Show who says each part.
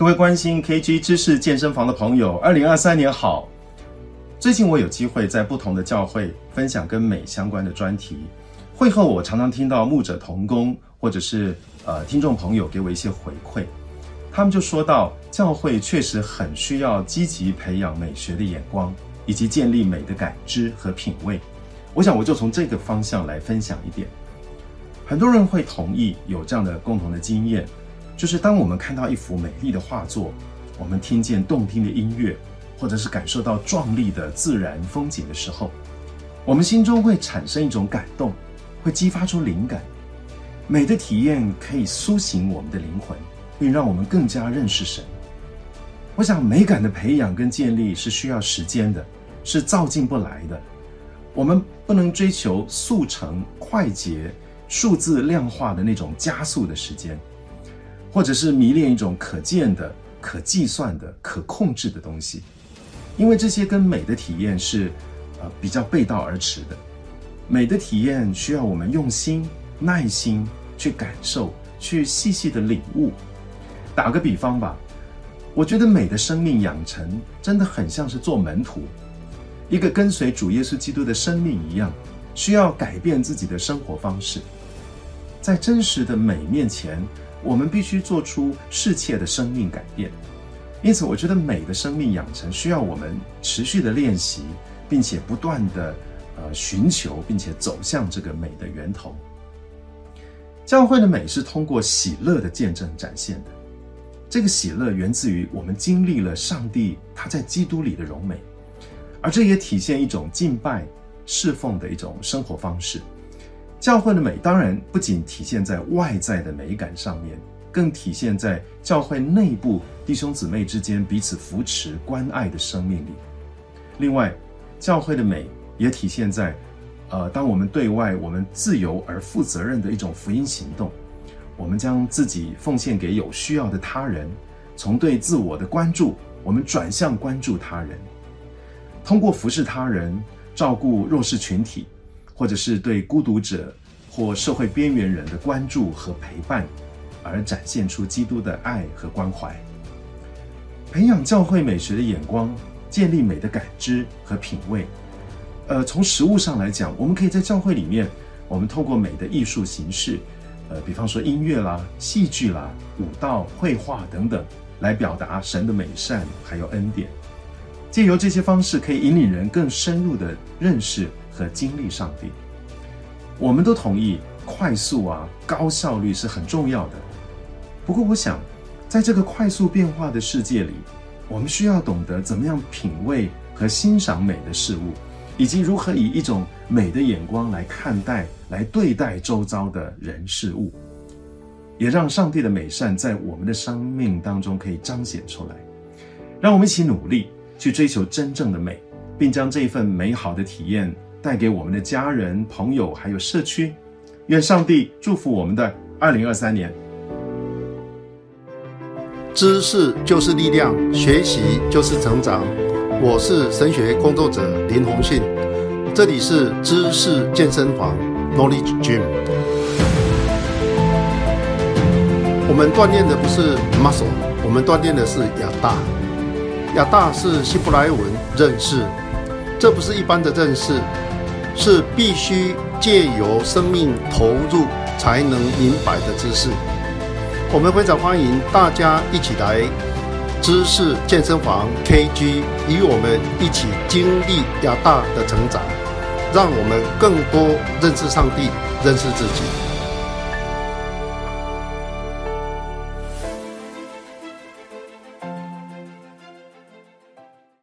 Speaker 1: 各位关心 KG 知识健身房的朋友，二零二三年好。最近我有机会在不同的教会分享跟美相关的专题，会后我常常听到牧者同工或者是呃听众朋友给我一些回馈，他们就说到教会确实很需要积极培养美学的眼光，以及建立美的感知和品味。我想我就从这个方向来分享一点。很多人会同意有这样的共同的经验。就是当我们看到一幅美丽的画作，我们听见动听的音乐，或者是感受到壮丽的自然风景的时候，我们心中会产生一种感动，会激发出灵感。美的体验可以苏醒我们的灵魂，并让我们更加认识神。我想美感的培养跟建立是需要时间的，是造进不来的。我们不能追求速成、快捷、数字量化的那种加速的时间。或者是迷恋一种可见的、可计算的、可控制的东西，因为这些跟美的体验是，呃，比较背道而驰的。美的体验需要我们用心、耐心去感受，去细细的领悟。打个比方吧，我觉得美的生命养成真的很像是做门徒，一个跟随主耶稣基督的生命一样，需要改变自己的生活方式，在真实的美面前。我们必须做出适切的生命改变，因此，我觉得美的生命养成需要我们持续的练习，并且不断的呃寻求，并且走向这个美的源头。教会的美是通过喜乐的见证展现的，这个喜乐源自于我们经历了上帝他在基督里的荣美，而这也体现一种敬拜侍奉的一种生活方式。教会的美当然不仅体现在外在的美感上面，更体现在教会内部弟兄姊妹之间彼此扶持、关爱的生命里。另外，教会的美也体现在，呃，当我们对外我们自由而负责任的一种福音行动，我们将自己奉献给有需要的他人，从对自我的关注，我们转向关注他人，通过服侍他人、照顾弱势群体。或者是对孤独者或社会边缘人的关注和陪伴，而展现出基督的爱和关怀。培养教会美学的眼光，建立美的感知和品味。呃，从实物上来讲，我们可以在教会里面，我们透过美的艺术形式，呃，比方说音乐啦、戏剧啦、舞蹈、绘画等等，来表达神的美善还有恩典。借由这些方式，可以引领人更深入的认识。和经历上帝，我们都同意快速啊、高效率是很重要的。不过，我想，在这个快速变化的世界里，我们需要懂得怎么样品味和欣赏美的事物，以及如何以一种美的眼光来看待、来对待周遭的人事物，也让上帝的美善在我们的生命当中可以彰显出来。让我们一起努力去追求真正的美，并将这份美好的体验。带给我们的家人、朋友还有社区，愿上帝祝福我们的二零二三年。
Speaker 2: 知识就是力量，学习就是成长。我是神学工作者林鸿信，这里是知识健身房 Knowledge Gym。我们锻炼的不是 muscle，我们锻炼的是亚大。亚大是希伯来文认识，这不是一般的认识。是必须借由生命投入才能明白的知识。我们非常欢迎大家一起来知识健身房 KG，与我们一起经历亚大的成长，让我们更多认识上帝，认识自己。